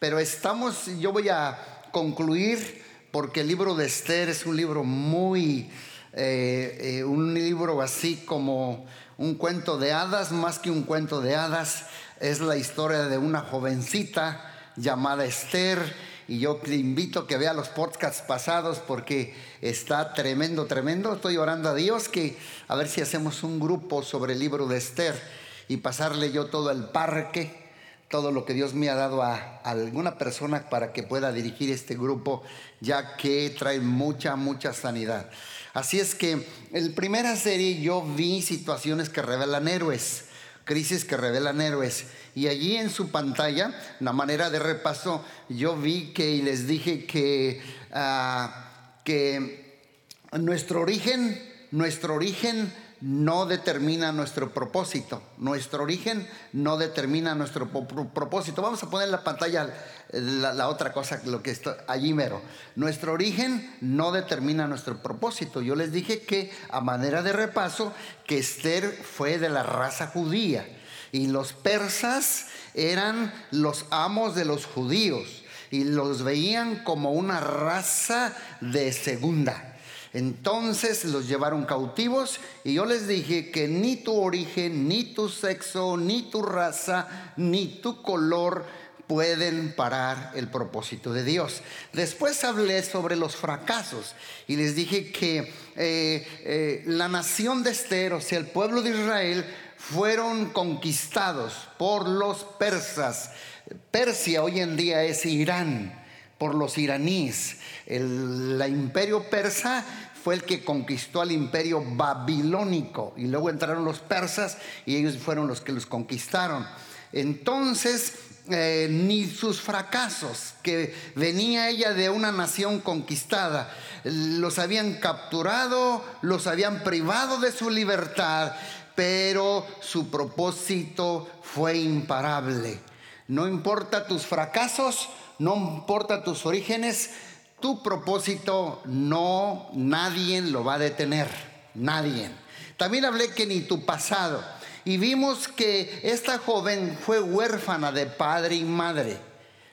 Pero estamos, yo voy a concluir porque el libro de Esther es un libro muy, eh, eh, un libro así como un cuento de hadas, más que un cuento de hadas, es la historia de una jovencita llamada Esther. Y yo te invito a que vea los podcasts pasados porque está tremendo, tremendo. Estoy orando a Dios que a ver si hacemos un grupo sobre el libro de Esther y pasarle yo todo el parque, todo lo que Dios me ha dado a, alguna persona para que pueda dirigir este grupo, ya que trae mucha, mucha sanidad. Así es que en primera serie yo vi situaciones que revelan héroes, crisis que revelan héroes. Y allí en su pantalla, la manera de repaso, yo vi que y les dije que, ah, que nuestro origen, nuestro origen no determina nuestro propósito. Nuestro origen no determina nuestro propósito. Vamos a poner en la pantalla la, otra cosa, lo que está allí mero. Nuestro origen no determina nuestro propósito. Yo les dije que, a manera de repaso, que Esther fue de la raza judía y los persas eran los amos de los judíos y los veían como una raza de segunda. Entonces los llevaron cautivos y yo les dije que ni tu origen, ni tu sexo, ni tu raza, ni tu color pueden parar el propósito de Dios. Después hablé sobre los fracasos y les dije que eh, eh, la nación de Esther, o sea, el pueblo de Israel, fueron conquistados por los persas. Persia hoy en día es Irán por los iraníes. El imperio persa fue el que conquistó al imperio babilónico y luego entraron los persas y ellos fueron los que los conquistaron. Entonces, eh, ni sus fracasos, que venía ella de una nación conquistada, los habían capturado, los habían privado de su libertad, pero su propósito fue imparable. No importa tus fracasos, no importa tus orígenes, tu propósito no, nadie lo va a detener, nadie. También hablé que ni tu pasado. Y vimos que esta joven fue huérfana de padre y madre.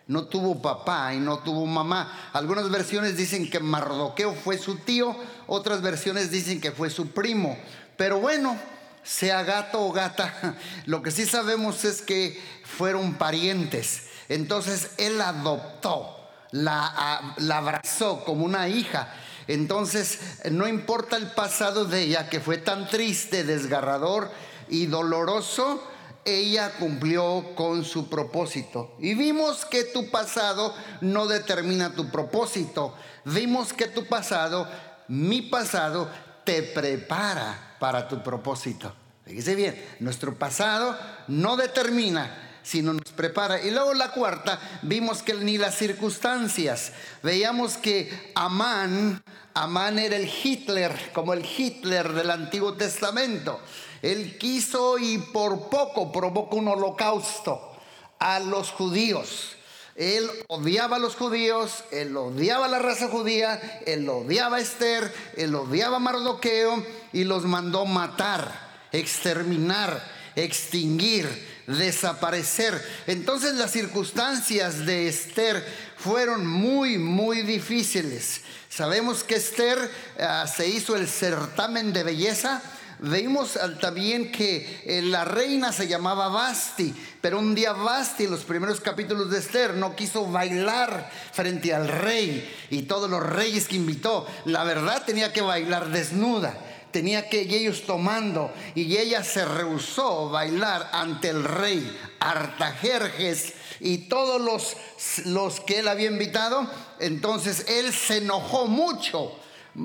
No tuvo papá y no tuvo mamá. Algunas versiones dicen que Mardoqueo fue su tío, otras versiones dicen que fue su primo. Pero bueno, sea gato o gata, lo que sí sabemos es que fueron parientes. Entonces él adoptó, la, la abrazó como una hija. Entonces no importa el pasado de ella, que fue tan triste, desgarrador y doloroso, ella cumplió con su propósito. Y vimos que tu pasado no determina tu propósito. Vimos que tu pasado, mi pasado, te prepara para tu propósito. Fíjese bien, nuestro pasado no determina sino nos prepara. Y luego la cuarta, vimos que ni las circunstancias. Veíamos que Amán, Amán era el Hitler, como el Hitler del Antiguo Testamento. Él quiso y por poco provocó un holocausto a los judíos. Él odiaba a los judíos, él odiaba a la raza judía, él odiaba a Esther, él odiaba a Mardoqueo y los mandó matar, exterminar, extinguir desaparecer. Entonces las circunstancias de Esther fueron muy, muy difíciles. Sabemos que Esther ah, se hizo el certamen de belleza. Vimos también que eh, la reina se llamaba Basti, pero un día Basti, en los primeros capítulos de Esther, no quiso bailar frente al rey y todos los reyes que invitó. La verdad tenía que bailar desnuda tenía que ellos tomando y ella se rehusó bailar ante el rey Artajerjes y todos los, los que él había invitado. Entonces él se enojó mucho,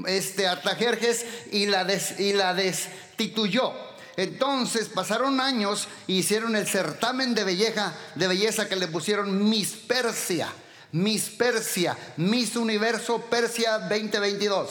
este Artajerjes, y la, y la destituyó. Entonces pasaron años y hicieron el certamen de belleza, de belleza que le pusieron Miss Persia, Miss Persia, Miss Universo Persia 2022.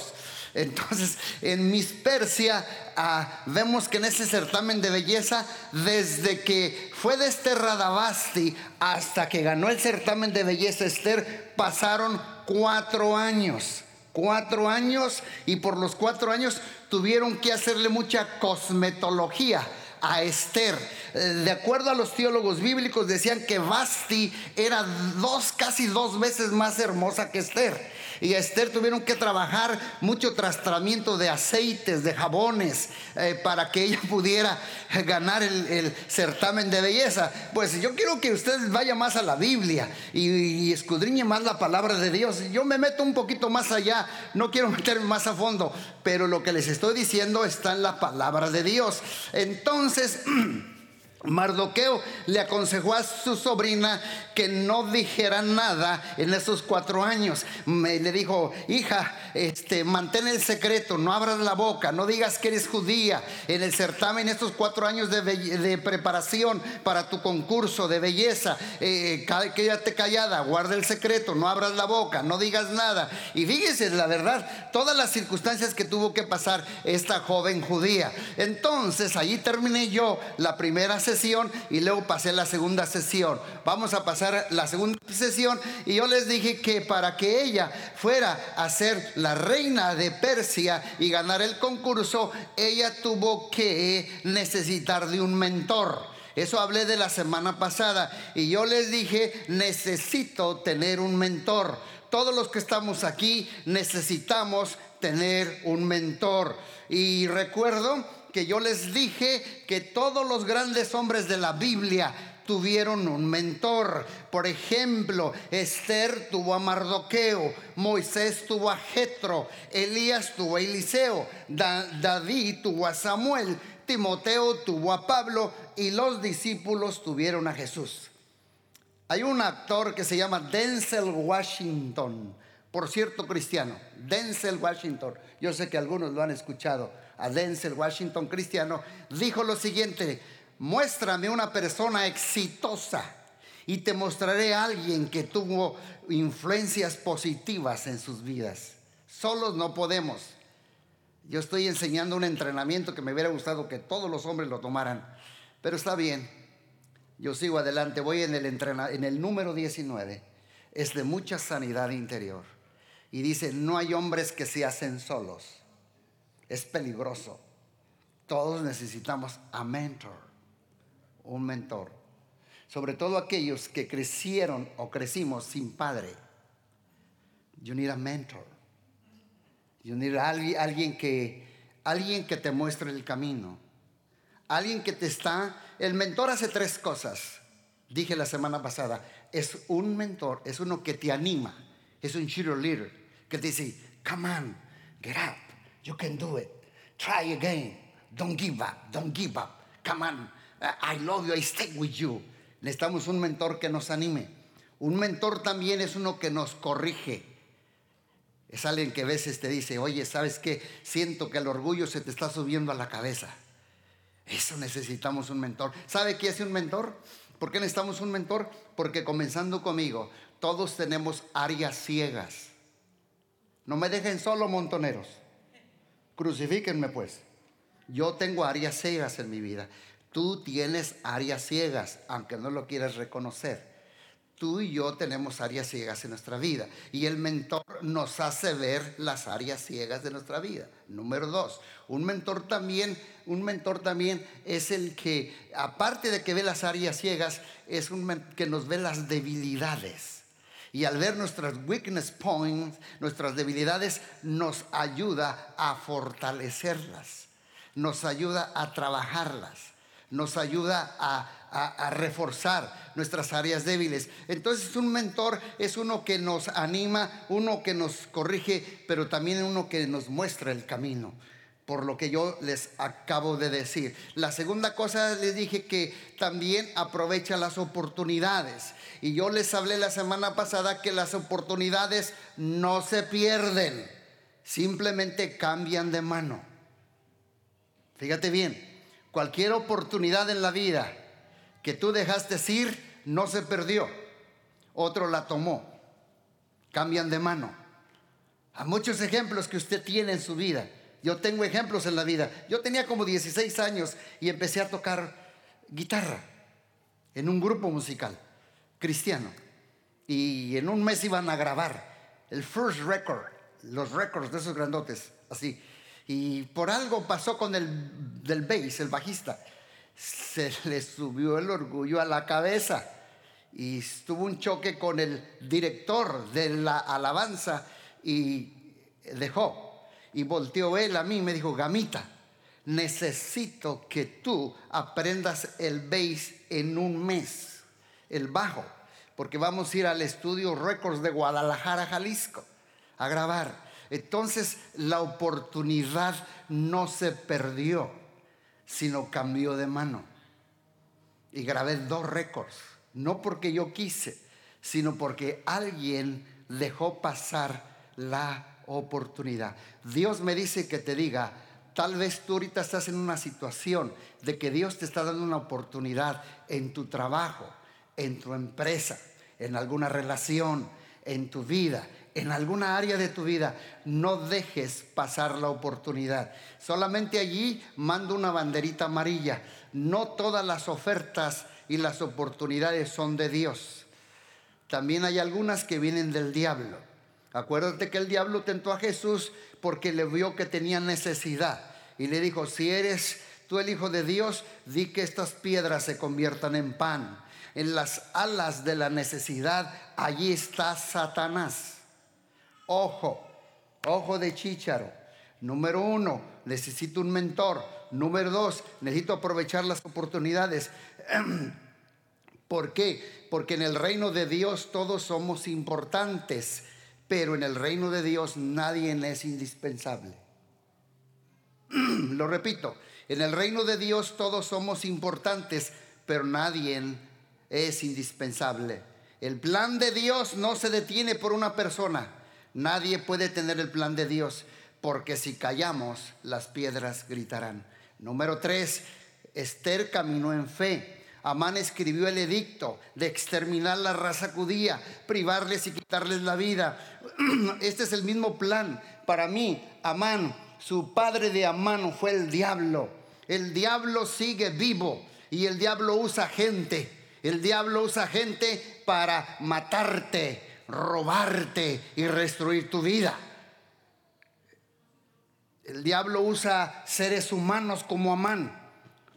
Entonces, en Miss Persia ah, vemos que en ese certamen de belleza, desde que fue desterrada Basti hasta que ganó el certamen de belleza Esther, pasaron cuatro años. Cuatro años y por los cuatro años tuvieron que hacerle mucha cosmetología a Esther. Eh, de acuerdo a los teólogos bíblicos decían que Basti era dos, casi dos veces más hermosa que Esther y Esther tuvieron que trabajar mucho trastramiento de aceites, de jabones, eh, para que ella pudiera ganar el, certamen de belleza. Pues yo quiero que usted vaya más a la Biblia y, y escudriñe más la palabra de Dios. Yo me meto un poquito más allá, no quiero meterme más a fondo, pero lo que les estoy diciendo está en la palabra de Dios. Entonces... Mardoqueo le aconsejó a su sobrina que no dijera nada en esos cuatro años. le dijo, hija, este, mantén el secreto, no abras la boca, no digas que eres judía. En el certamen, estos cuatro años de, preparación para tu concurso de belleza, eh, quédate callada, guarda el secreto, no abras la boca, no digas nada. Y fíjese, la verdad, todas las circunstancias que tuvo que pasar esta joven judía. Entonces, allí terminé yo la primera sesión y luego pasé la segunda sesión. Vamos a pasar la segunda sesión y yo les dije que para que ella fuera a ser la reina de Persia y ganar el concurso, ella tuvo que necesitar de un mentor. Eso hablé de la semana pasada y yo les dije, necesito tener un mentor. Todos los que estamos aquí necesitamos tener un mentor. Y recuerdo que yo les dije que todos los grandes hombres de la Biblia tuvieron un mentor. Por ejemplo, Esther tuvo a Mardoqueo, Moisés tuvo a Jetro, Elías tuvo a Eliseo, David tuvo a Samuel, Timoteo tuvo a Pablo y los discípulos tuvieron a Jesús. Hay un actor que se llama Denzel Washington, por cierto cristiano, Denzel Washington. Yo sé que algunos lo han escuchado. A Denzel Washington cristiano dijo lo siguiente, muéstrame una persona exitosa y te mostraré a alguien que tuvo influencias positivas en sus vidas. Solos no podemos. Yo estoy enseñando un entrenamiento que me hubiera gustado que todos los hombres lo tomaran, pero está bien. Yo sigo adelante, voy en el, número 19. Es de mucha sanidad interior. Y dice, no hay hombres que se hacen solos. Es peligroso. Todos necesitamos a mentor un mentor. Sobre todo aquellos que crecieron o crecimos sin padre. You need a mentor. You need alguien que, alguien que te muestre el camino. Alguien que te está... El mentor hace tres cosas. Dije la semana pasada. Es un mentor, es uno que te anima. Es un cheerleader que te dice, come on, get up, you can do it. Try again. Don't give up, don't give up. Come on, I love you, I stay with you. Necesitamos un mentor que nos anime. Un mentor también es uno que nos corrige. Es alguien que a veces te dice, oye, ¿sabes qué? Siento que el orgullo se te está subiendo a la cabeza. Eso necesitamos un mentor. ¿Sabe qué hace un mentor? ¿Por qué necesitamos un mentor? Porque comenzando conmigo, todos tenemos áreas ciegas. No me dejen solo, montoneros. Crucifíquenme pues. Yo tengo áreas ciegas en mi vida. Tú tienes áreas ciegas, aunque no lo quieras reconocer. Tú y yo tenemos áreas ciegas en nuestra vida y el mentor nos hace ver las áreas ciegas de nuestra vida. Número dos, un mentor también, un mentor también es el que, aparte de que ve las áreas ciegas, es un que nos ve las debilidades. Y al ver nuestras weakness points, nuestras debilidades, nos ayuda a fortalecerlas, nos ayuda a trabajarlas nos ayuda a, reforzar nuestras áreas débiles. Entonces un mentor es uno que nos anima, uno que nos corrige, pero también uno que nos muestra el camino por lo que yo les acabo de decir. La segunda cosa les dije que también aprovecha las oportunidades. Y yo les hablé la semana pasada que las oportunidades no se pierden, simplemente cambian de mano. Fíjate bien, Cualquier oportunidad en la vida que tú dejaste ir no se perdió. Otro la tomó. Cambian de mano. Hay muchos ejemplos que usted tiene en su vida. Yo tengo ejemplos en la vida. Yo tenía como 16 años y empecé a tocar guitarra en un grupo musical cristiano. Y en un mes iban a grabar el first record, los records de esos grandotes, así. Y por algo pasó con el del bass, el bajista. se le subió el orgullo a la cabeza y tuvo un choque con el director de la alabanza y dejó. Y volteó él a mí y me dijo, Gamita, necesito que tú aprendas el bass en un mes, el bajo, porque vamos a ir al estudio Records de Guadalajara, Jalisco, a grabar. Entonces la oportunidad no se perdió, sino cambió de mano. Y grabé dos récords, no porque yo quise, sino porque alguien dejó pasar la oportunidad. Dios me dice que te diga, Tal vez tú ahorita estás en una situación de que Dios te está dando una oportunidad en tu trabajo, en tu empresa, en alguna relación, en tu vida, en alguna área de tu vida. No dejes pasar la oportunidad. Solamente allí mando una banderita amarilla. No todas las ofertas y las oportunidades son de Dios. También hay algunas que vienen del diablo. Acuérdate que el diablo tentó a Jesús porque le vio que tenía necesidad. Y le dijo, si eres tú el Hijo de Dios, di que estas piedras se conviertan en pan. En las alas de la necesidad, allí está Satanás. Ojo, ojo de chícharo. Número uno, necesito un mentor. Número dos, necesito aprovechar las oportunidades. ¿Por qué? Porque en el reino de Dios todos somos importantes pero en el reino de Dios nadie es indispensable. Lo repito, en el reino de Dios todos somos importantes, pero nadie es indispensable. El plan de Dios no se detiene por una persona. Nadie puede tener el plan de Dios, porque si callamos, las piedras gritarán. Número tres, Esther caminó en fe. Amán escribió el edicto de exterminar la raza judía, privarles y quitarles la vida. Este es el mismo plan. Para mí, Amán, su padre de Amán fue el diablo. El diablo sigue vivo y el diablo usa gente. El diablo usa gente para matarte, robarte y destruir tu vida. El diablo usa seres humanos como Amán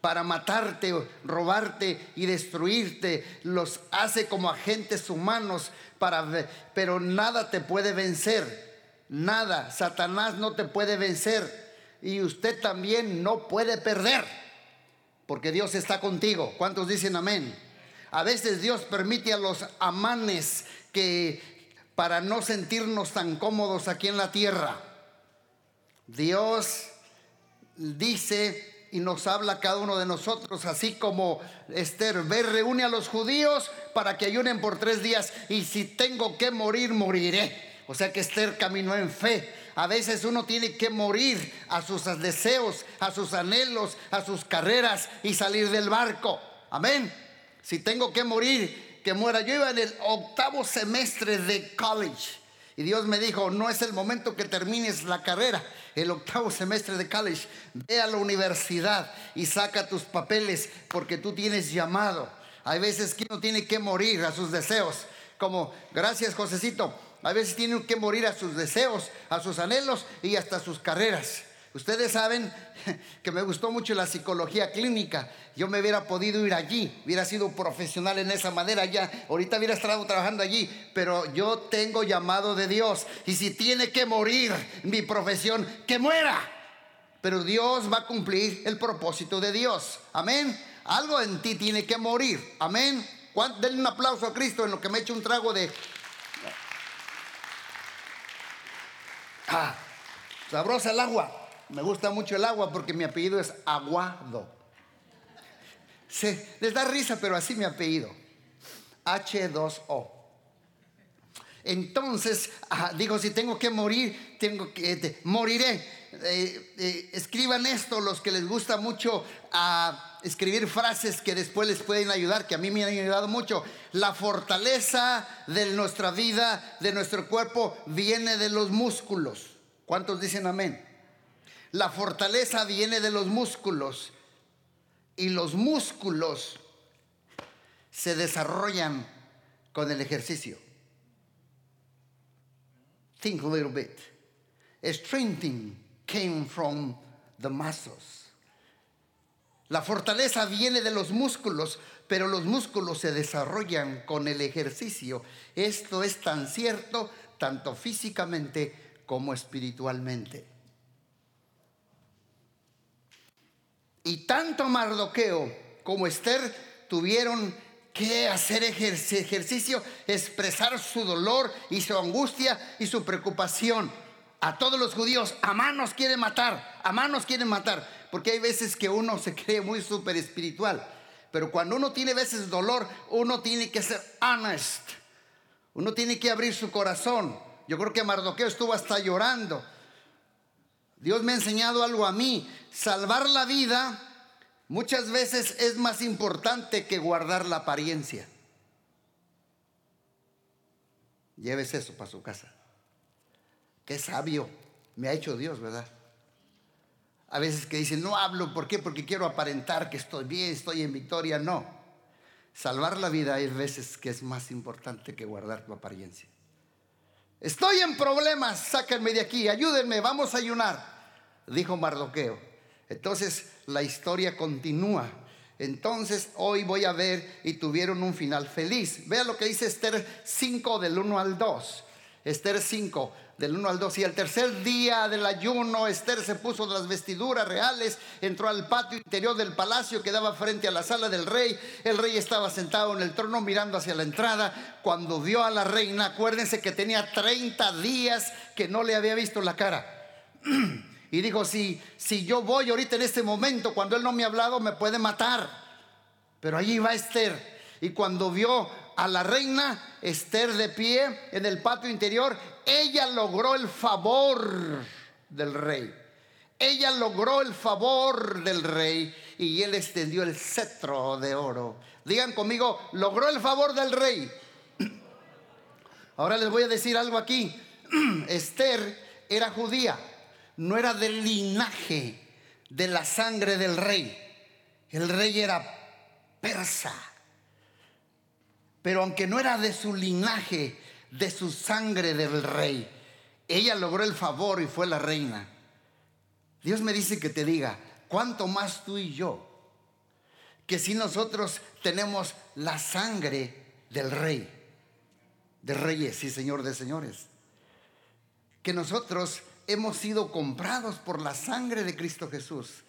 para matarte, robarte y destruirte. Los hace como agentes humanos para pero nada te puede vencer. Nada, Satanás no te puede vencer y usted también no puede perder. Porque Dios está contigo. ¿Cuántos dicen amén? A veces Dios permite a los amanes que para no sentirnos tan cómodos aquí en la tierra. Dios dice y nos habla cada uno de nosotros, así como Esther, ve, reúne a los judíos para que ayunen por tres días y si tengo que morir, moriré. O sea que Esther caminó en fe. A veces uno tiene que morir a sus deseos, a sus anhelos, a sus carreras y salir del barco. Amén. Si tengo que morir, que muera. Yo iba en el octavo semestre de college y Dios me dijo, no es el momento que termines la carrera el octavo semestre de college, ve a la universidad y saca tus papeles porque tú tienes llamado. Hay veces que uno tiene que morir a sus deseos, como gracias Josecito, hay veces tiene que morir a sus deseos, a sus anhelos y hasta sus carreras. Ustedes saben que me gustó mucho la psicología clínica. Yo me hubiera podido ir allí, hubiera sido profesional en esa manera ya. Ahorita hubiera estado trabajando allí, pero yo tengo llamado de Dios. Y si tiene que morir mi profesión, que muera. Pero Dios va a cumplir el propósito de Dios. Amén. Algo en ti tiene que morir. Amén. Denle un aplauso a Cristo en lo que me echo un trago de... Ah, sabrosa el agua. Me gusta mucho el agua porque mi apellido es Aguado. Se, les da risa, pero así mi apellido. H2O. Entonces, digo, si tengo que morir, tengo que, este, moriré. Eh, eh, escriban esto los que les gusta mucho a escribir frases que después les pueden ayudar, que a mí me han ayudado mucho. La fortaleza de nuestra vida, de nuestro cuerpo, viene de los músculos. ¿Cuántos dicen amén? La fortaleza viene de los músculos y los músculos se desarrollan con el ejercicio. Think a little bit. Strengthening came from the muscles. La fortaleza viene de los músculos, pero los músculos se desarrollan con el ejercicio. Esto es tan cierto tanto físicamente como espiritualmente. Y tanto Mardoqueo como Esther tuvieron que hacer ejercicio, expresar su dolor y su angustia y su preocupación. A todos los judíos, a manos quieren matar, a manos quieren matar, porque hay veces que uno se cree muy súper espiritual, pero cuando uno tiene veces dolor, uno tiene que ser honest, uno tiene que abrir su corazón. Yo creo que Mardoqueo estuvo hasta llorando. Dios me ha enseñado algo a mí, salvar la vida muchas veces es más importante que guardar la apariencia. Lleves eso para su casa. Qué sabio me ha hecho Dios, ¿verdad? A veces que dicen, no hablo, ¿por qué? Porque quiero aparentar que estoy bien, estoy en victoria. No. Salvar la vida hay veces que es más importante que guardar tu apariencia. Estoy en problemas, sáquenme de aquí, ayúdenme, vamos a ayunar, dijo Mardoqueo. Entonces la historia continúa. Entonces hoy voy a ver y tuvieron un final feliz. Vea lo que dice Esther 5 del 1 al 2. Esther 5, del 1 al 2. Y el tercer día del ayuno, Esther se puso las vestiduras reales, entró al patio interior del palacio que daba frente a la sala del rey. El rey estaba sentado en el trono mirando hacia la entrada. Cuando vio a la reina, acuérdense que tenía 30 días que no le había visto la cara. Y dijo, si, si yo voy ahorita en este momento, cuando él no me ha hablado, me puede matar. Pero allí va Esther. Y cuando vio a la reina Esther de pie en el patio interior, ella logró el favor del rey. Ella logró el favor del rey y él extendió el cetro de oro. Digan conmigo, logró el favor del rey. Ahora les voy a decir algo aquí. Esther era judía, no era del linaje de la sangre del rey. El rey era persa. Pero aunque no era de su linaje, de su sangre del rey, ella logró el favor y fue la reina. Dios me dice que te diga, ¿cuánto más tú y yo? Que si nosotros tenemos la sangre del rey, de reyes y señor de señores, que nosotros hemos sido comprados por la sangre de Cristo Jesús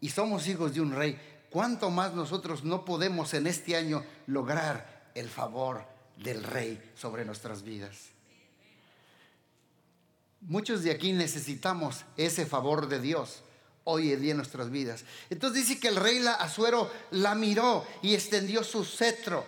y somos hijos de un rey, ¿cuánto más nosotros no podemos en este año lograr el favor del Rey sobre nuestras vidas. Muchos de aquí necesitamos ese favor de Dios hoy en día en nuestras vidas. Entonces dice que el rey la, Azuero la miró y extendió su cetro.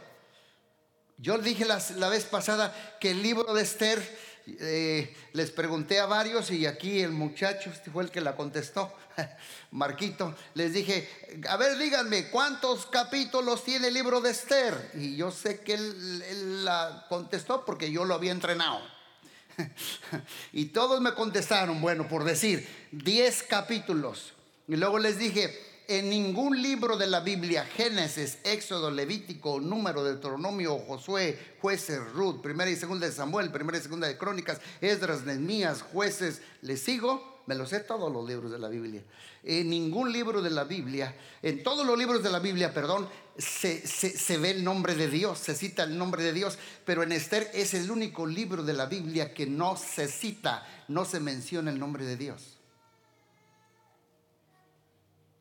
Yo dije la, la vez pasada que el libro de Esther eh, les pregunté a varios y aquí el muchacho este fue el que la contestó, Marquito. Les dije, a ver, díganme, ¿cuántos capítulos tiene el libro de Esther? Y yo sé que él, la contestó porque yo lo había entrenado. y todos me contestaron, bueno, por decir, 10 capítulos. Y luego les dije, en ningún libro de la Biblia, Génesis, Éxodo, Levítico, Número, Deuteronomio, Josué, Jueces, Ruth, Primera y Segunda de Samuel, Primera y Segunda de Crónicas, Esdras, Nehemías, Jueces, ¿les sigo? Me lo sé todos los libros de la Biblia. En ningún libro de la Biblia, en todos los libros de la Biblia, perdón, se, se, ve el nombre de Dios, se cita el nombre de Dios, pero en Esther es el único libro de la Biblia que no se cita, no se menciona el nombre de Dios.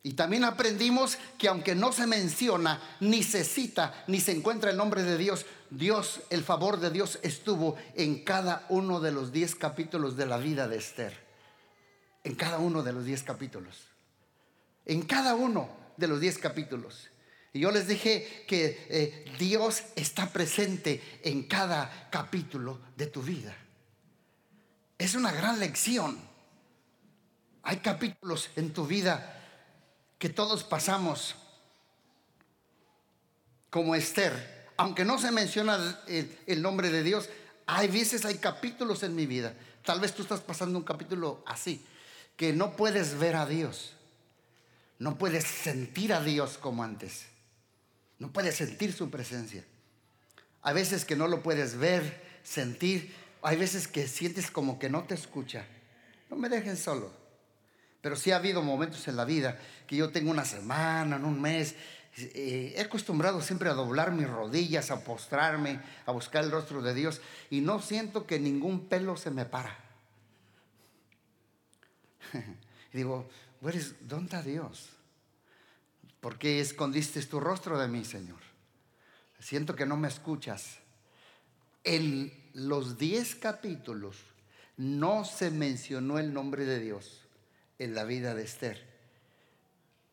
Y también aprendimos que aunque no se menciona, ni se cita, ni se encuentra el nombre de Dios, Dios, el favor de Dios estuvo en cada uno de los diez capítulos de la vida de Esther. En cada uno de los diez capítulos. En cada uno de los diez capítulos. Y yo les dije que eh, Dios está presente en cada capítulo de tu vida. Es una gran lección. Hay capítulos en tu vida que todos pasamos como Esther, aunque no se menciona el, nombre de Dios, hay veces, hay capítulos en mi vida. Tal vez tú estás pasando un capítulo así, que no puedes ver a Dios, no puedes sentir a Dios como antes, no puedes sentir su presencia. Hay veces que no lo puedes ver, sentir, hay veces que sientes como que no te escucha. No me dejen solo. Pero sí ha habido momentos en la vida que yo tengo una semana, en un mes, eh, he acostumbrado siempre a doblar mis rodillas, a postrarme, a buscar el rostro de Dios y no siento que ningún pelo se me para. digo, ¿dónde está Dios? ¿Por qué escondiste tu rostro de mí, Señor? Siento que no me escuchas. En los diez capítulos no se mencionó el nombre de Dios en la vida de Esther,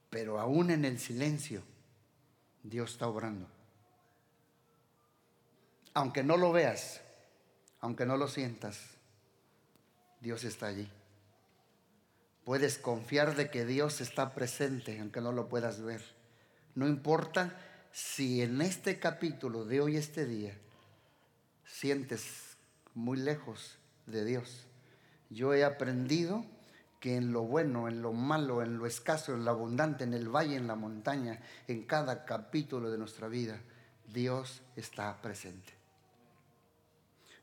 pero aún en el silencio Dios está obrando. Aunque no lo veas, aunque no lo sientas, Dios está allí. Puedes confiar de que Dios está presente, aunque no lo puedas ver. No importa si en este capítulo de hoy, este día, sientes muy lejos de Dios. Yo he aprendido que en lo bueno, en lo malo, en lo escaso, en lo abundante, en el valle, en la montaña, en cada capítulo de nuestra vida, Dios está presente.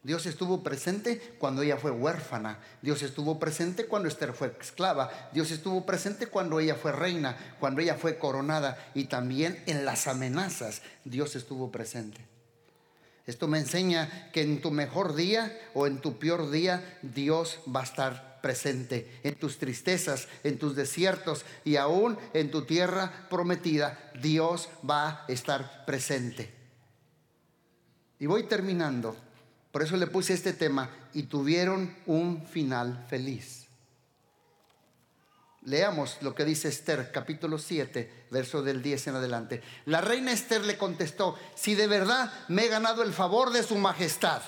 Dios estuvo presente cuando ella fue huérfana. Dios estuvo presente cuando Esther fue esclava. Dios estuvo presente cuando ella fue reina, cuando ella fue coronada. Y también en las amenazas Dios estuvo presente. Esto me enseña que en tu mejor día o en tu peor día Dios va a estar presente en tus tristezas, en tus desiertos y aún en tu tierra prometida, Dios va a estar presente. Y voy terminando, por eso le puse este tema, y tuvieron un final feliz. Leamos lo que dice Esther, capítulo 7, verso del 10 en adelante. La reina Esther le contestó, si de verdad me he ganado el favor de su majestad,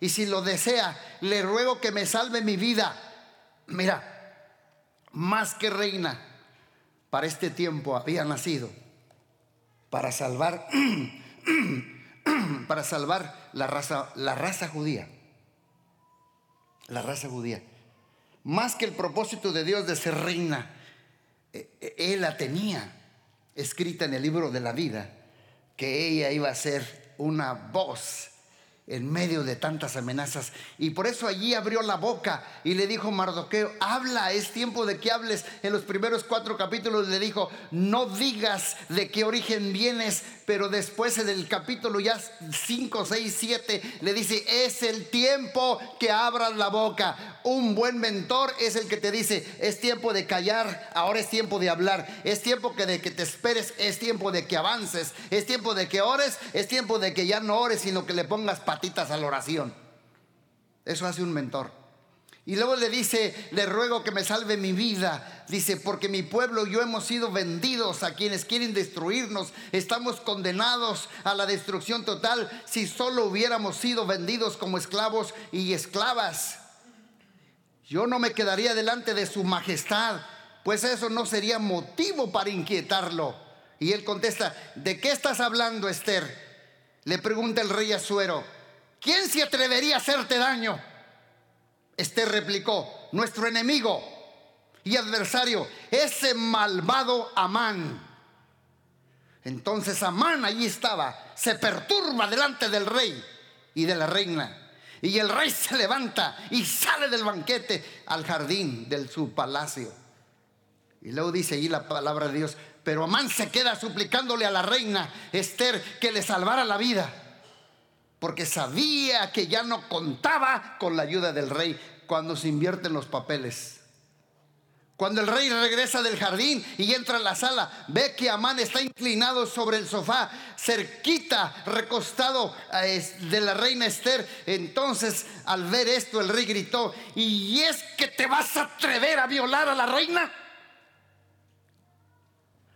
y si lo desea, le ruego que me salve mi vida Mira, más que reina, para este tiempo había nacido para salvar para salvar la raza la raza judía. La raza judía. Más que el propósito de Dios de ser reina, eh, eh, él la tenía escrita en el libro de la vida que ella iba a ser una voz en medio de tantas amenazas. Y por eso allí abrió la boca y le dijo Mardoqueo, habla, es tiempo de que hables. En los primeros cuatro capítulos le dijo, no digas de qué origen vienes, pero después en el capítulo ya 5, 6, 7 le dice, es el tiempo que abras la boca. Un buen mentor es el que te dice, es tiempo de callar, ahora es tiempo de hablar, es tiempo que de que te esperes, es tiempo de que avances, es tiempo de que ores, es tiempo de que ya no ores, sino que le pongas patitas a la oración. Eso hace un mentor. Y luego le dice, le ruego que me salve mi vida. Dice, porque mi pueblo y yo hemos sido vendidos a quienes quieren destruirnos. Estamos condenados a la destrucción total si solo hubiéramos sido vendidos como esclavos y esclavas. Yo no me quedaría delante de su majestad, pues eso no sería motivo para inquietarlo. Y él contesta, ¿de qué estás hablando, Esther? Le pregunta el rey Azuero, ¿quién se atrevería a hacerte daño? Este replicó, nuestro enemigo y adversario, ese malvado Amán. Entonces Amán allí estaba, se perturba delante del rey y de la reina. Y el rey se levanta y sale del banquete al jardín de su palacio. Y luego dice allí la palabra de Dios, pero Amán se queda suplicándole a la reina Esther que le salvara la vida porque sabía que ya no contaba con la ayuda del rey cuando se invierten los papeles. Cuando el rey regresa del jardín y entra a la sala, ve que Amán está inclinado sobre el sofá, cerquita, recostado eh, de la reina Esther. Entonces, al ver esto, el rey gritó, ¿y es que te vas a atrever a violar a la reina?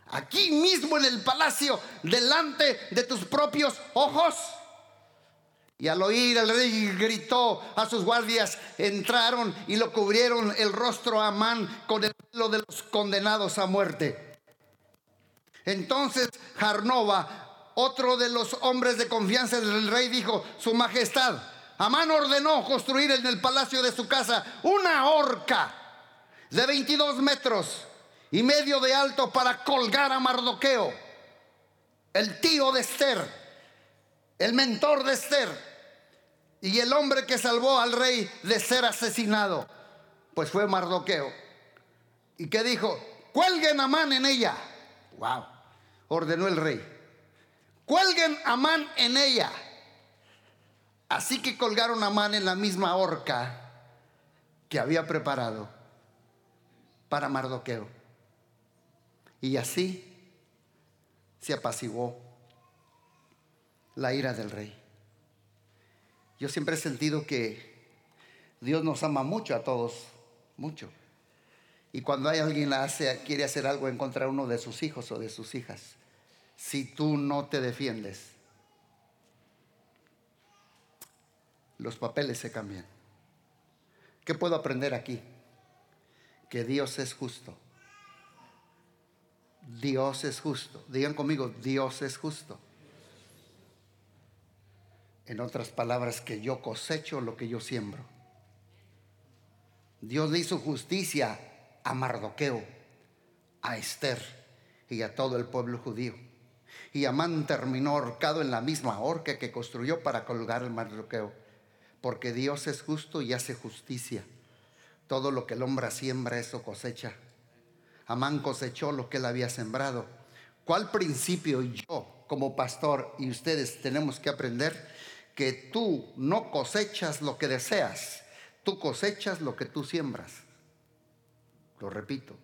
Aquí mismo en el palacio, delante de tus propios ojos. Y al oír el rey gritó a sus guardias, entraron y lo cubrieron el rostro a Amán con el pelo de los condenados a muerte. Entonces Jarnova, otro de los hombres de confianza del rey, dijo, Su Majestad, Amán ordenó construir en el palacio de su casa una horca de 22 metros y medio de alto para colgar a Mardoqueo, el tío de Esther, el mentor de Esther y el hombre que salvó al rey de ser asesinado, pues fue Mardoqueo. ¿Y qué dijo? Cuelguen a Amán en ella. Wow. Ordenó el rey. Cuelguen a Amán en ella. Así que colgaron a Amán en la misma horca que había preparado para Mardoqueo. Y así se apaciguó la ira del rey. Yo siempre he sentido que Dios nos ama mucho a todos, mucho. Y cuando hay alguien hace, quiere hacer algo en contra de uno de sus hijos o de sus hijas, si tú no te defiendes, los papeles se cambian. ¿Qué puedo aprender aquí? Que Dios es justo. Dios es justo. Digan conmigo, Dios es justo. En otras palabras, que yo cosecho lo que yo siembro. Dios le hizo justicia a Mardoqueo, a Esther y a todo el pueblo judío. Y Amán terminó ahorcado en la misma horca que construyó para colgar el Mardoqueo. Porque Dios es justo y hace justicia. Todo lo que el hombre siembra, eso cosecha. Amán cosechó lo que él había sembrado. ¿Cuál principio yo como pastor y ustedes tenemos que aprender? Que tú no cosechas lo que deseas, tú cosechas lo que tú siembras. Lo repito,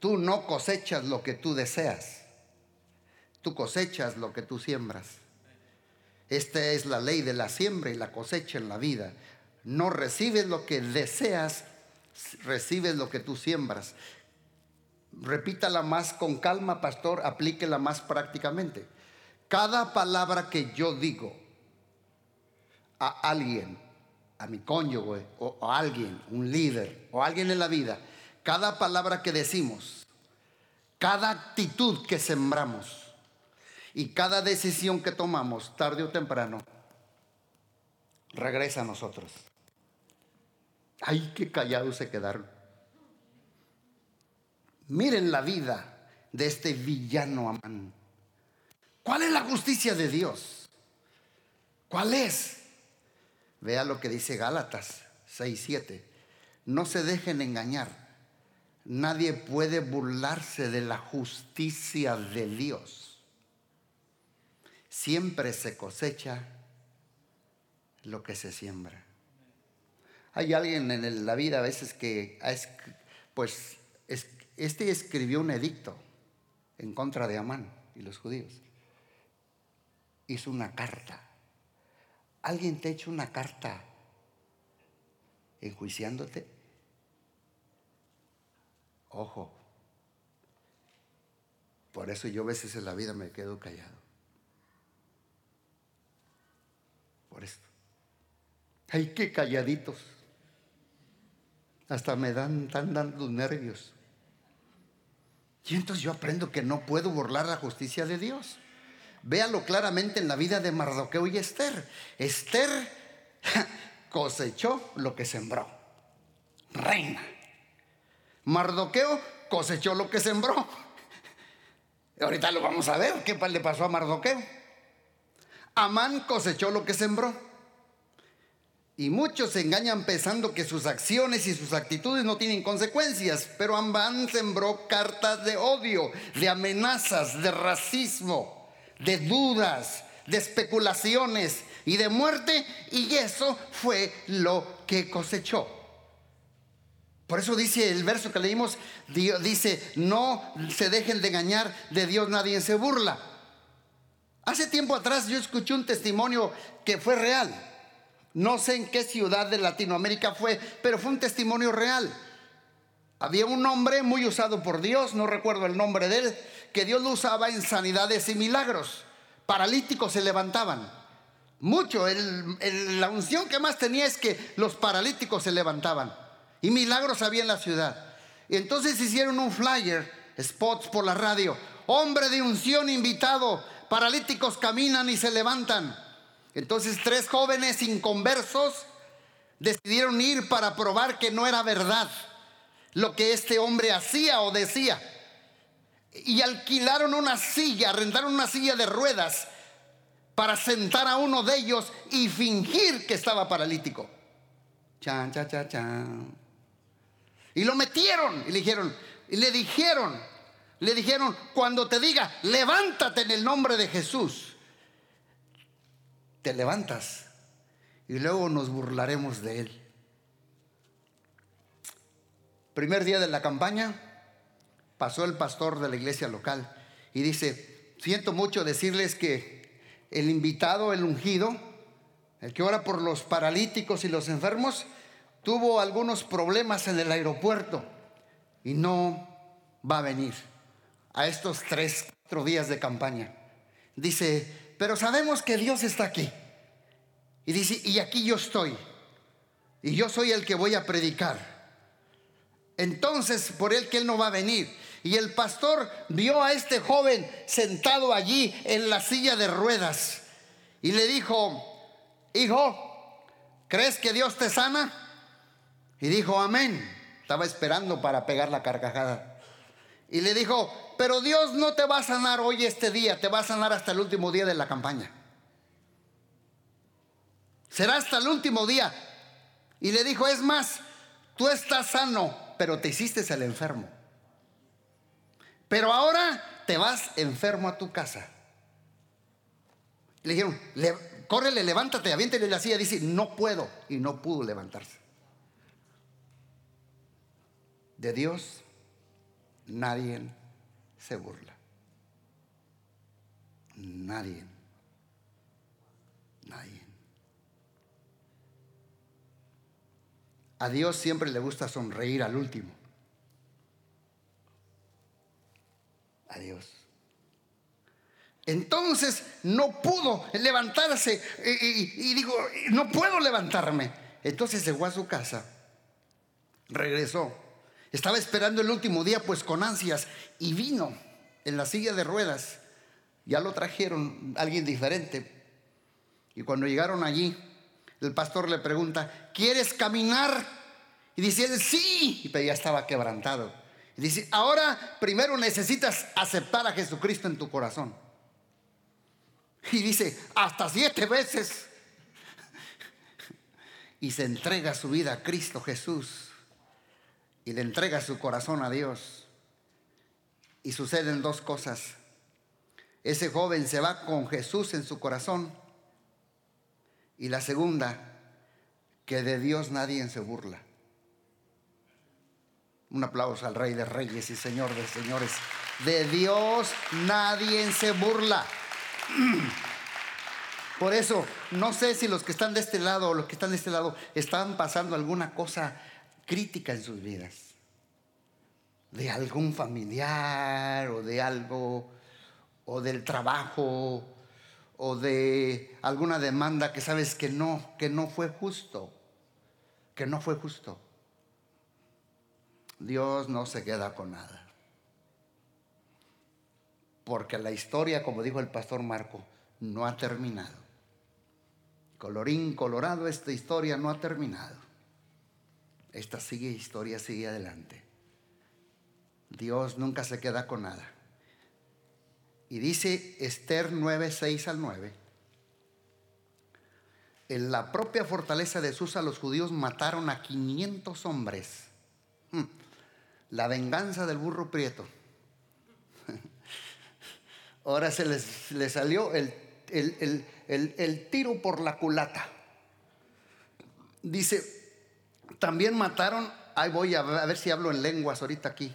tú no cosechas lo que tú deseas, tú cosechas lo que tú siembras. Esta es la ley de la siembra y la cosecha en la vida. No recibes lo que deseas, recibes lo que tú siembras. Repítala más con calma, pastor, aplíquela más prácticamente. Cada palabra que yo digo a alguien, a mi cónyuge o a alguien, un líder o alguien en la vida, cada palabra que decimos, cada actitud que sembramos y cada decisión que tomamos, tarde o temprano, regresa a nosotros. Ay, qué callados se quedaron. Miren la vida de este villano Amán. ¿Cuál es la justicia de Dios? ¿Cuál es? Vea lo que dice Gálatas 6:7. No se dejen engañar. Nadie puede burlarse de la justicia de Dios. Siempre se cosecha lo que se siembra. Hay alguien en la vida a veces que pues es, este escribió un edicto en contra de Amán y los judíos. Hizo una carta. ¿Alguien te ha hecho una carta enjuiciándote? Ojo. Por eso yo a veces en la vida me quedo callado. Por esto. Ay, qué calladitos. Hasta me dan, tan dando nervios. Y entonces yo aprendo que no puedo burlar la justicia de Dios. Véalo claramente en la vida de Mardoqueo y Esther. Esther cosechó lo que sembró. Reina. Mardoqueo cosechó lo que sembró. Ahorita lo vamos a ver. ¿Qué le pasó a Mardoqueo? Amán cosechó lo que sembró. Y muchos se engañan pensando que sus acciones y sus actitudes no tienen consecuencias, pero Amán sembró cartas de odio, de amenazas, de racismo, de dudas, de especulaciones y de muerte, y eso fue lo que cosechó. Por eso dice el verso que leímos, dice, no se dejen de engañar, de Dios nadie se burla. Hace tiempo atrás yo escuché un testimonio que fue real no sé en qué ciudad de Latinoamérica fue, pero fue un testimonio real. Había un hombre muy usado por Dios, no recuerdo el nombre de él, que Dios lo usaba en sanidades y milagros. Paralíticos se levantaban. Mucho, la unción que más tenía es que los paralíticos se levantaban. Y milagros había en la ciudad. Y entonces hicieron un flyer, spots por la radio. Hombre de unción invitado, paralíticos caminan y se levantan. Entonces tres jóvenes inconversos decidieron ir para probar que no era verdad lo que este hombre hacía o decía. Y alquilaron una silla, arrendaron una silla de ruedas para sentar a uno de ellos y fingir que estaba paralítico. Chan, chan, chan, chan. Y lo metieron y le dijeron, y le dijeron, le dijeron, cuando te diga, levántate en el nombre de Jesús, te levantas y luego nos burlaremos de él. Primer día de la campaña, pasó el pastor de la iglesia local y dice, siento mucho decirles que el invitado, el ungido, el que ora por los paralíticos y los enfermos, tuvo algunos problemas en el aeropuerto y no va a venir a estos tres, cuatro días de campaña. Dice, pero sabemos que Dios está aquí. Y dice, y aquí yo estoy. Y yo soy el que voy a predicar. Entonces, por él que él no va a venir. Y el pastor vio a este joven sentado allí en la silla de ruedas. Y le dijo, hijo, ¿crees que Dios te sana? Y dijo, amén. Estaba esperando para pegar la carcajada. Y le dijo, pero Dios no te va a sanar hoy este día, te va a sanar hasta el último día de la campaña. Será hasta el último día. Y le dijo, es más, tú estás sano, pero te hiciste el enfermo. Pero ahora te vas enfermo a tu casa. le dijeron, córrele, levántate, aviéntele la silla. Dice, no puedo. Y no pudo levantarse. De Dios nadie se burla. Nadie. Nadie. A Dios siempre le gusta sonreír al último. A Dios. Entonces no pudo levantarse y, digo, no puedo levantarme. Entonces fue a su casa, regresó estaba esperando el último día pues con ansias y vino en la silla de ruedas. Ya lo trajeron alguien diferente. Y cuando llegaron allí, el pastor le pregunta, ¿quieres caminar? Y dice, sí, pero ya estaba quebrantado. Y dice, ahora primero necesitas aceptar a Jesucristo en tu corazón. Y dice, hasta siete veces. Y se entrega su vida a Cristo Jesús y le entrega su corazón a Dios. Y suceden dos cosas. Ese joven se va con Jesús en su corazón. Y la segunda, que de Dios nadie se burla. Un aplauso al Rey de Reyes y Señor de Señores. De Dios nadie se burla. Por eso, no sé si los que están de este lado o los que están de este lado están pasando alguna cosa crítica en sus vidas. De algún familiar o de algo, o del trabajo, o de alguna demanda que sabes que no, que no fue justo, que no fue justo. Dios no se queda con nada. Porque la historia, como dijo el pastor Marco, no ha terminado. Colorín colorado, esta historia no ha terminado. Esta sigue historia, sigue adelante. Dios nunca se queda con nada. Y dice Esther 9, 6 al 9. En la propia fortaleza de Susa los judíos mataron a 500 hombres. La venganza del burro prieto. Ahora se les, salió el, el tiro por la culata. Dice, también mataron, ahí voy a ver si hablo en lenguas ahorita aquí.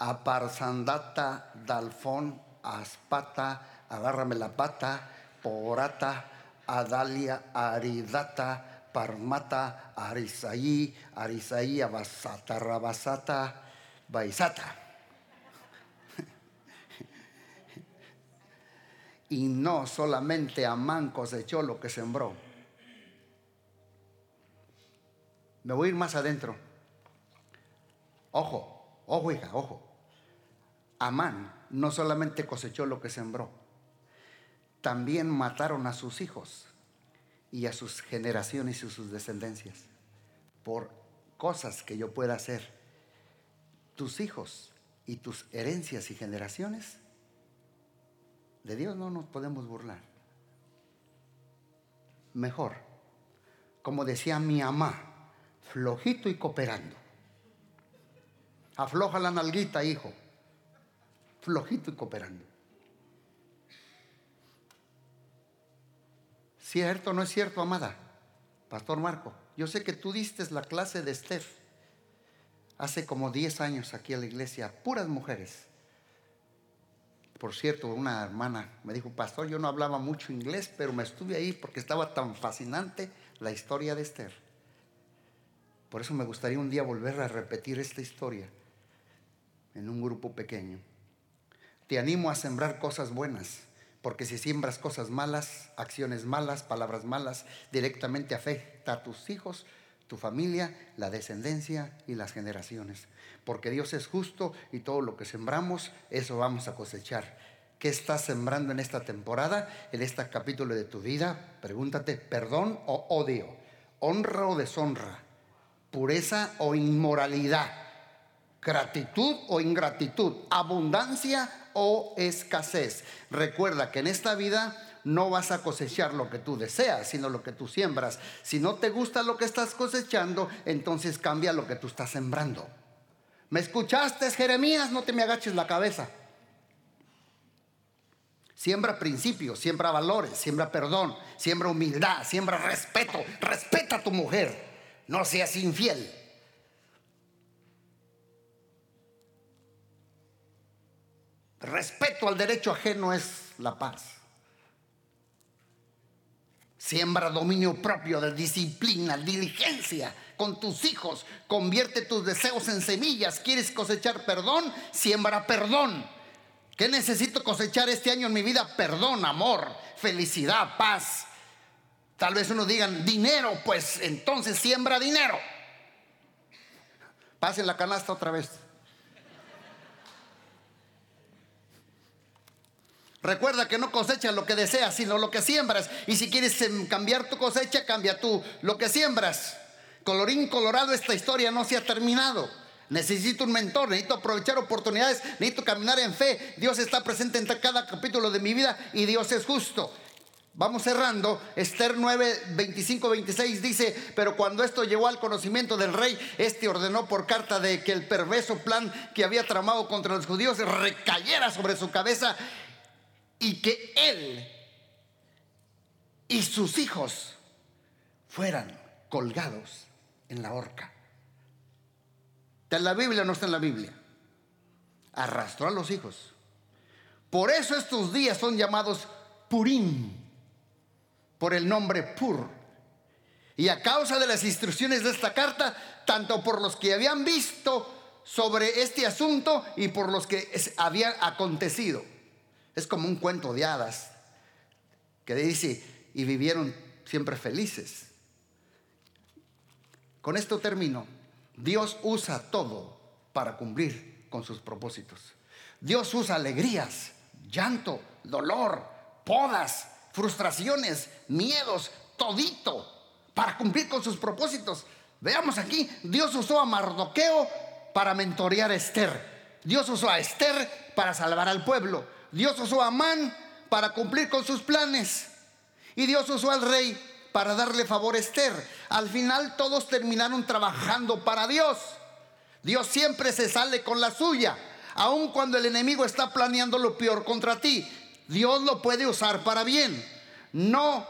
A Parsandata, Dalfón, Aspata, agárrame la pata, Porata, Adalia, Aridata, Parmata, Arisaí, Arisaí, Abasata, Rabasata, Baisata. y no solamente Amán cosechó lo que sembró Me voy a ir más adentro. Ojo, ojo hija, ojo. Amán no solamente cosechó lo que sembró, también mataron a sus hijos y a sus generaciones y sus descendencias por cosas que yo pueda hacer. Tus hijos y tus herencias y generaciones, de Dios no nos podemos burlar. Mejor, como decía mi mamá, flojito y cooperando. Afloja la nalguita, hijo. Flojito y cooperando. ¿Cierto o no es cierto, amada? Pastor Marco, yo sé que tú diste la clase de Esther hace como 10 años aquí a la iglesia, puras mujeres. Por cierto, una hermana me dijo, pastor, yo no hablaba mucho inglés, pero me estuve ahí porque estaba tan fascinante la historia de Esther. Por eso me gustaría un día volver a repetir esta historia en un grupo pequeño. Te animo a sembrar cosas buenas, porque si siembras cosas malas, acciones malas, palabras malas, directamente afecta a tus hijos, tu familia, la descendencia y las generaciones. Porque Dios es justo y todo lo que sembramos, eso vamos a cosechar. ¿Qué estás sembrando en esta temporada, en este capítulo de tu vida? Pregúntate, perdón o odio, honra o deshonra, pureza o inmoralidad, gratitud o ingratitud, abundancia o escasez. Recuerda que en esta vida no vas a cosechar lo que tú deseas, sino lo que tú siembras. Si no te gusta lo que estás cosechando, entonces cambia lo que tú estás sembrando. ¿Me escuchaste, Jeremías? No te me agaches la cabeza. Siembra principios, siembra valores, siembra perdón, siembra humildad, siembra respeto. Respeta a tu mujer. No seas infiel. Respeto al derecho ajeno es la paz. Siembra dominio propio de disciplina, diligencia con tus hijos. Convierte tus deseos en semillas. ¿Quieres cosechar perdón? Siembra perdón. ¿Qué necesito cosechar este año en mi vida? Perdón, amor, felicidad, paz. Tal vez uno digan dinero, pues entonces siembra dinero. Pase la canasta otra vez. Recuerda que no cosechas lo que deseas, sino lo que siembras. Y si quieres em, cambiar tu cosecha, cambia tú lo que siembras. Colorín colorado, esta historia no se ha terminado. Necesito un mentor, necesito aprovechar oportunidades, necesito caminar en fe. Dios está presente en cada capítulo de mi vida y Dios es justo. Vamos cerrando. Esther 9, 25, 26 dice, pero cuando esto llegó al conocimiento del rey, este ordenó por carta de que el perverso plan que había tramado contra los judíos recayera sobre su cabeza y que él y sus hijos fueran colgados en la horca. ¿Está en la Biblia o no está en la Biblia? Arrastró a los hijos. Por eso estos días son llamados Purim, por el nombre Pur. Y a causa de las instrucciones de esta carta, tanto por los que habían visto sobre este asunto y por los que habían acontecido. Es como un cuento de hadas que dice, y vivieron siempre felices. Con esto termino. Dios usa todo para cumplir con sus propósitos. Dios usa alegrías, llanto, dolor, podas, frustraciones, miedos, todito para cumplir con sus propósitos. Veamos aquí, Dios usó a Mardoqueo para mentorear a Esther. Dios usó a Esther para salvar al pueblo. Dios usó a Amán para cumplir con sus planes. Y Dios usó al rey para darle favor a Esther. Al final todos terminaron trabajando para Dios. Dios siempre se sale con la suya. Aun cuando el enemigo está planeando lo peor contra ti, Dios lo puede usar para bien. No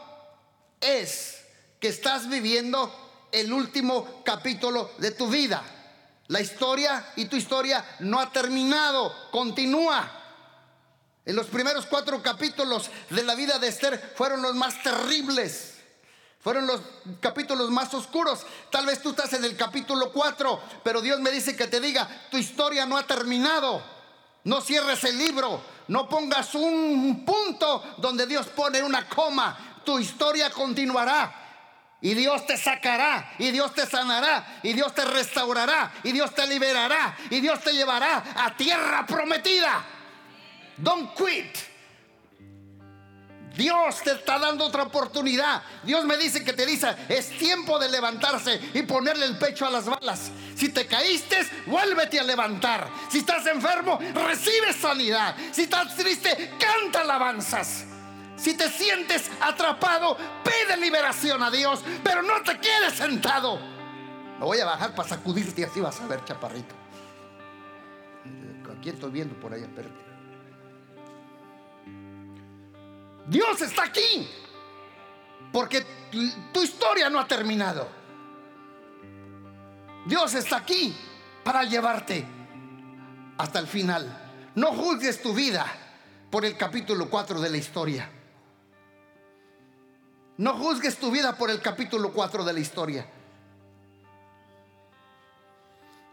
es que estás viviendo el último capítulo de tu vida. La historia y tu historia no ha terminado, continúa. En los primeros cuatro capítulos de la vida de Esther fueron los más terribles. Fueron los capítulos más oscuros. Tal vez tú estás en el capítulo 4, pero Dios me dice que te diga, tu historia no ha terminado. No cierres el libro, no pongas un punto donde Dios pone una coma. Tu historia continuará. Y Dios te sacará, y Dios te sanará, y Dios te restaurará, y Dios te liberará, y Dios te llevará a tierra prometida. Don't quit. Dios te está dando otra oportunidad. Dios me dice que te dice, es tiempo de levantarse y ponerle el pecho a las balas. Si te caíste, vuélvete a levantar. Si estás enfermo, recibe sanidad. Si estás triste, canta alabanzas. Si te sientes atrapado, pide liberación a Dios, pero no te quedes sentado. Lo voy a bajar para sacudirte así vas a ver, chaparrito. Aquí estoy viendo por allá, espérate. Dios está aquí. Porque tu historia no ha terminado. Dios está aquí para llevarte hasta el final. No juzgues tu vida por el capítulo 4 de la historia. No juzgues tu vida por el capítulo 4 de la historia.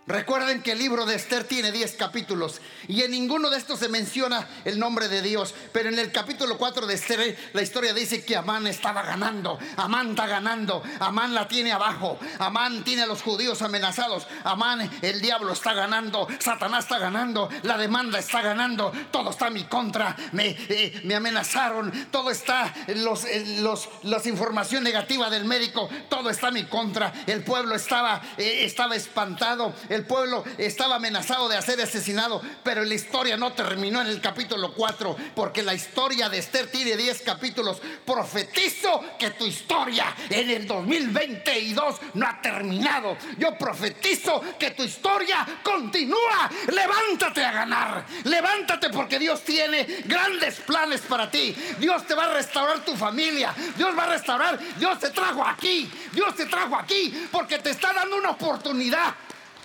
Recuerden que el libro de Esther tiene 10 capítulos y en ninguno de estos se menciona el nombre de Dios, pero en el capítulo 4 de Esther la historia dice que Amán estaba ganando, Amán está ganando, Amán la tiene abajo, Amán tiene a los judíos amenazados, Amán el diablo está ganando, Satanás está ganando, la demanda está ganando, todo está en mi contra, me, eh, me amenazaron, todo está, los, los, las información negativa del médico, todo está en mi contra, el pueblo estaba, eh, estaba espantado el pueblo estaba amenazado de ser asesinado, pero la historia no terminó en el capítulo 4, porque la historia de Esther tiene 10 capítulos. Profetizo que tu historia en el 2022 no ha terminado. Yo profetizo que tu historia continúa. Levántate a ganar. Levántate porque Dios tiene grandes planes para ti. Dios te va a restaurar tu familia. Dios va a restaurar. Dios te trajo aquí. Dios te trajo aquí porque te está dando una oportunidad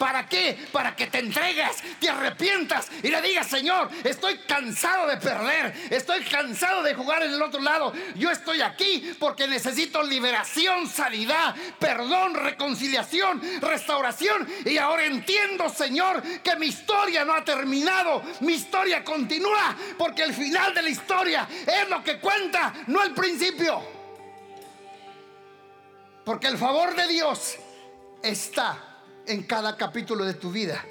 ¿Para qué? Para que te entregues, te arrepientas y le digas, Señor, estoy cansado de perder, estoy cansado de jugar en el otro lado. Yo estoy aquí porque necesito liberación, sanidad, perdón, reconciliación, restauración. Y ahora entiendo, Señor, que mi historia no ha terminado, mi historia continúa, porque el final de la historia es lo que cuenta, no el principio. Porque el favor de Dios está en cada capítulo de tu vida.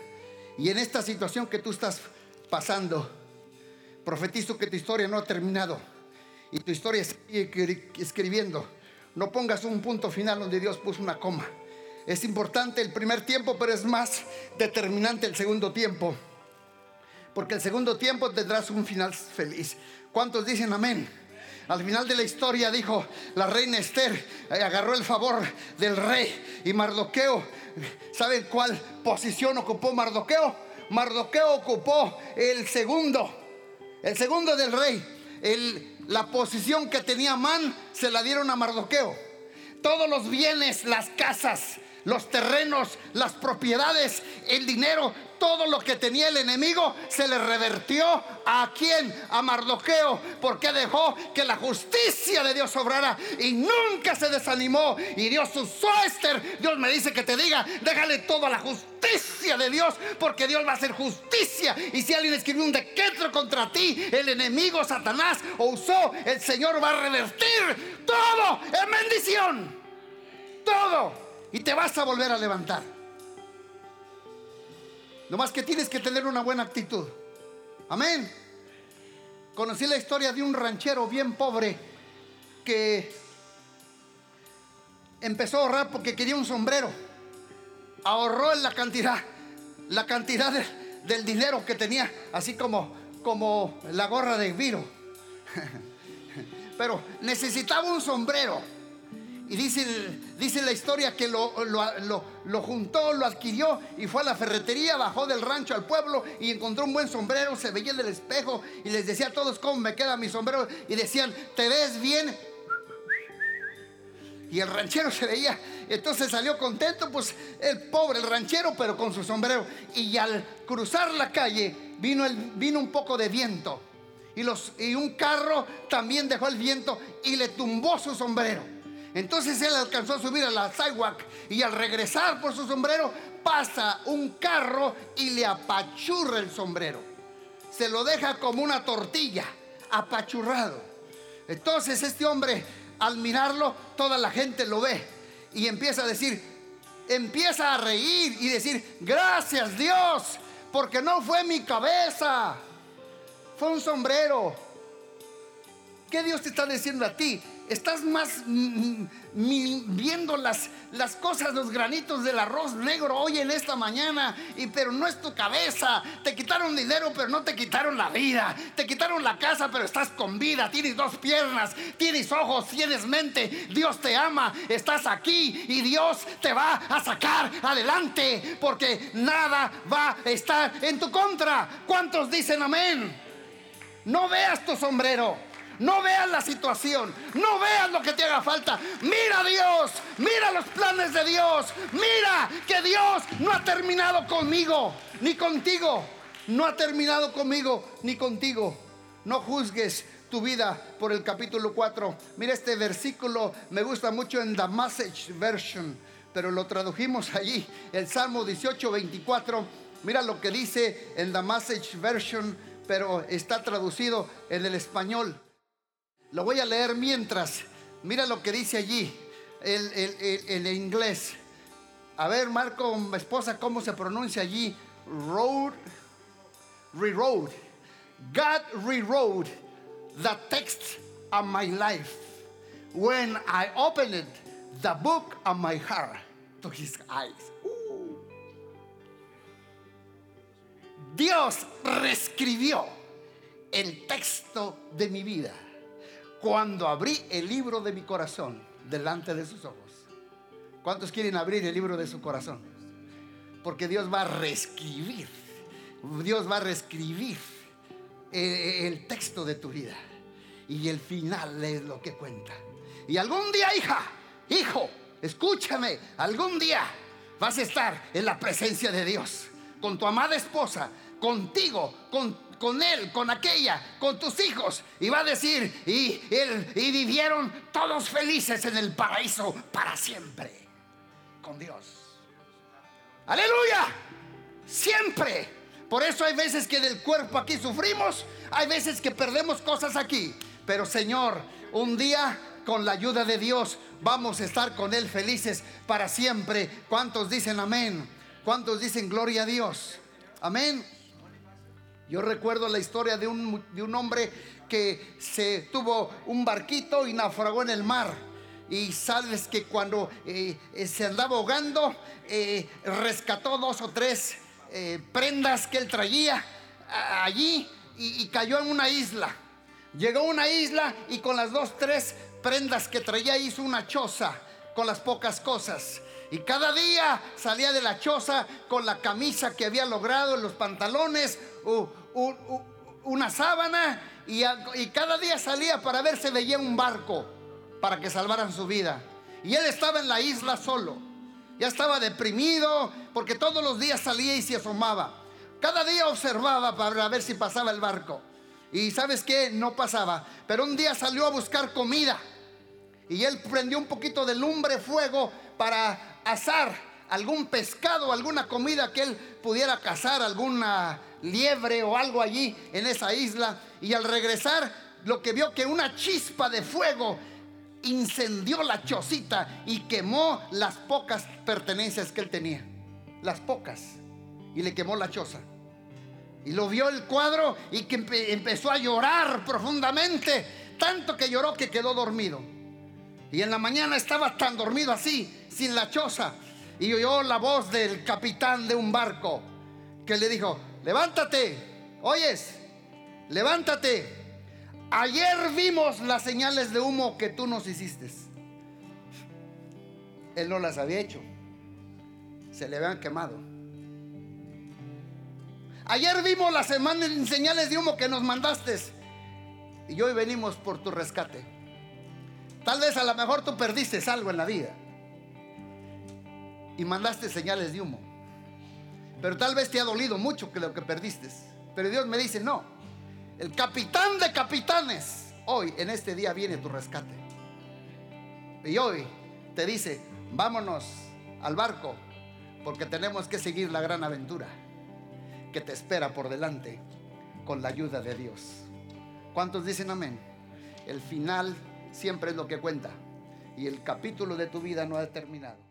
Y en esta situación que tú estás pasando, profetizo que tu historia no ha terminado y tu historia sigue escribiendo. No pongas un punto final donde Dios puso una coma. Es importante el primer tiempo, pero es más determinante el segundo tiempo. Porque el segundo tiempo tendrás un final feliz. ¿Cuántos dicen amén? Al final de la historia dijo la reina Esther, eh, agarró el favor del rey y Mardoqueo ¿Saben cuál posición ocupó Mardoqueo? Mardoqueo ocupó el segundo, el segundo del rey. la posición que tenía Man se la dieron a Mardoqueo. Todos los bienes, las casas, los terrenos, las propiedades, el dinero, todo lo que tenía el enemigo se le revertió a quién? A Mardoqueo, porque dejó que la justicia de Dios obrara y nunca se desanimó. Y Dios usó a Esther. Dios me dice que te diga, déjale todo a la justicia de Dios, porque Dios va a hacer justicia. Y si alguien escribió un decreto contra ti, el enemigo Satanás o usó, el Señor va a revertir todo en bendición. Todo. Y te vas a volver a levantar. Nomás que tienes que tener una buena actitud. Amén. Conocí la historia de un ranchero bien pobre que empezó a ahorrar porque quería un sombrero. Ahorró en la cantidad, la cantidad del dinero que tenía, así como, como la gorra de Viro. Pero necesitaba un sombrero. Y dice, dice la historia que lo, lo, juntó, lo adquirió y fue a la ferretería, bajó del rancho al pueblo y encontró un buen sombrero, se veía en el espejo y les decía a todos cómo me queda mi sombrero y decían, ¿te ves bien? Y el ranchero se veía, entonces salió contento, pues el pobre, el ranchero, pero con su sombrero. Y al cruzar la calle vino, el, vino un poco de viento. Y, los, y un carro también dejó el viento y le tumbó su sombrero. Entonces él alcanzó a subir a la sidewalk y al regresar por su sombrero pasa un carro y le apachurra el sombrero. Se lo deja como una tortilla, apachurrado. Entonces este hombre, al mirarlo, toda la gente lo ve y empieza a decir, empieza a reír y decir, gracias Dios, porque no fue mi cabeza, fue un sombrero. ¿Qué Dios te está diciendo a ti? Estás más viendo las, las cosas, los granitos del arroz negro hoy en esta mañana, y, pero no es tu cabeza. Te quitaron dinero, pero no te quitaron la vida. Te quitaron la casa, pero estás con vida. Tienes dos piernas, tienes ojos, tienes mente. Dios te ama, estás aquí y Dios te va a sacar adelante porque nada va a estar en tu contra. ¿Cuántos dicen amén? No veas tu sombrero. No veas la situación, no veas lo que te haga falta. Mira a Dios, mira los planes de Dios. Mira que Dios no ha terminado conmigo ni contigo. No ha terminado conmigo ni contigo. No juzgues tu vida por el capítulo 4. Mira este versículo, me gusta mucho en The Message Version, pero lo tradujimos allí, el Salmo 18, 24. Mira lo que dice en The Message Version, pero está traducido en el español. Lo voy a leer mientras. Mira lo que dice allí, el, el, inglés. A ver, Marco, esposa, ¿cómo se pronuncia allí? Road, rewrote. God rewrote the text of my life when I opened the book of my heart to his eyes. Dios reescribió el texto de mi vida cuando abrí el libro de mi corazón delante de sus ojos. ¿Cuántos quieren abrir el libro de su corazón? Porque Dios va a reescribir, Dios va a reescribir eh, el texto de tu vida. Y el final es lo que cuenta. Y algún día, hija, hijo, escúchame, algún día vas a estar en la presencia de Dios, con tu amada esposa, contigo, con con él, con aquella, con tus hijos. Y va a decir, y, él, y vivieron todos felices en el paraíso para siempre. Con Dios. Aleluya. Siempre. Por eso hay veces que del cuerpo aquí sufrimos, hay veces que perdemos cosas aquí. Pero Señor, un día con la ayuda de Dios vamos a estar con Él felices para siempre. ¿Cuántos dicen amén? ¿Cuántos dicen gloria a Dios? Amén. Yo recuerdo la historia de un, de un hombre que se tuvo un barquito y naufragó en el mar. Y sabes que cuando eh, eh, se andaba ahogando, eh, rescató dos o tres prendas que él traía allí y, cayó en una isla. Llegó a una isla y con las dos, tres prendas que traía hizo una choza con las pocas cosas. Y cada día salía de la choza con la camisa que había logrado, los pantalones, una sábana y, cada día salía para ver si veía un barco para que salvaran su vida. Y él estaba en la isla solo. Ya estaba deprimido porque todos los días salía y se asomaba. Cada día observaba para ver si pasaba el barco. Y sabes que no pasaba. Pero un día salió a buscar comida. Y él prendió un poquito de lumbre, fuego, para asar algún pescado, alguna comida que él pudiera cazar, alguna liebre o algo allí en esa isla. Y al regresar, lo que vio que una chispa de fuego incendió la chocita y quemó las pocas pertenencias que él tenía. Las pocas. Y le quemó la choza. Y lo vio el cuadro y que empezó a llorar profundamente. Tanto que lloró que quedó dormido. Y en la mañana estaba tan dormido así, sin la choza. Y oyó la voz del capitán de un barco que le dijo, levántate, oyes, levántate. Ayer vimos las señales de humo que tú nos hiciste. Él no las había hecho. Se le habían quemado. Ayer vimos las señales de humo que nos mandaste. Y hoy venimos por tu rescate. Tal vez a lo mejor tú perdiste algo en la vida. Y mandaste señales de humo. Pero tal vez te ha dolido mucho que lo que perdiste. Pero Dios me dice, no. El capitán de capitanes, hoy en este día viene tu rescate. Y hoy te dice, vámonos al barco, porque tenemos que seguir la gran aventura que te espera por delante con la ayuda de Dios. ¿Cuántos dicen amén? El final siempre es lo que cuenta. Y el capítulo de tu vida no ha terminado.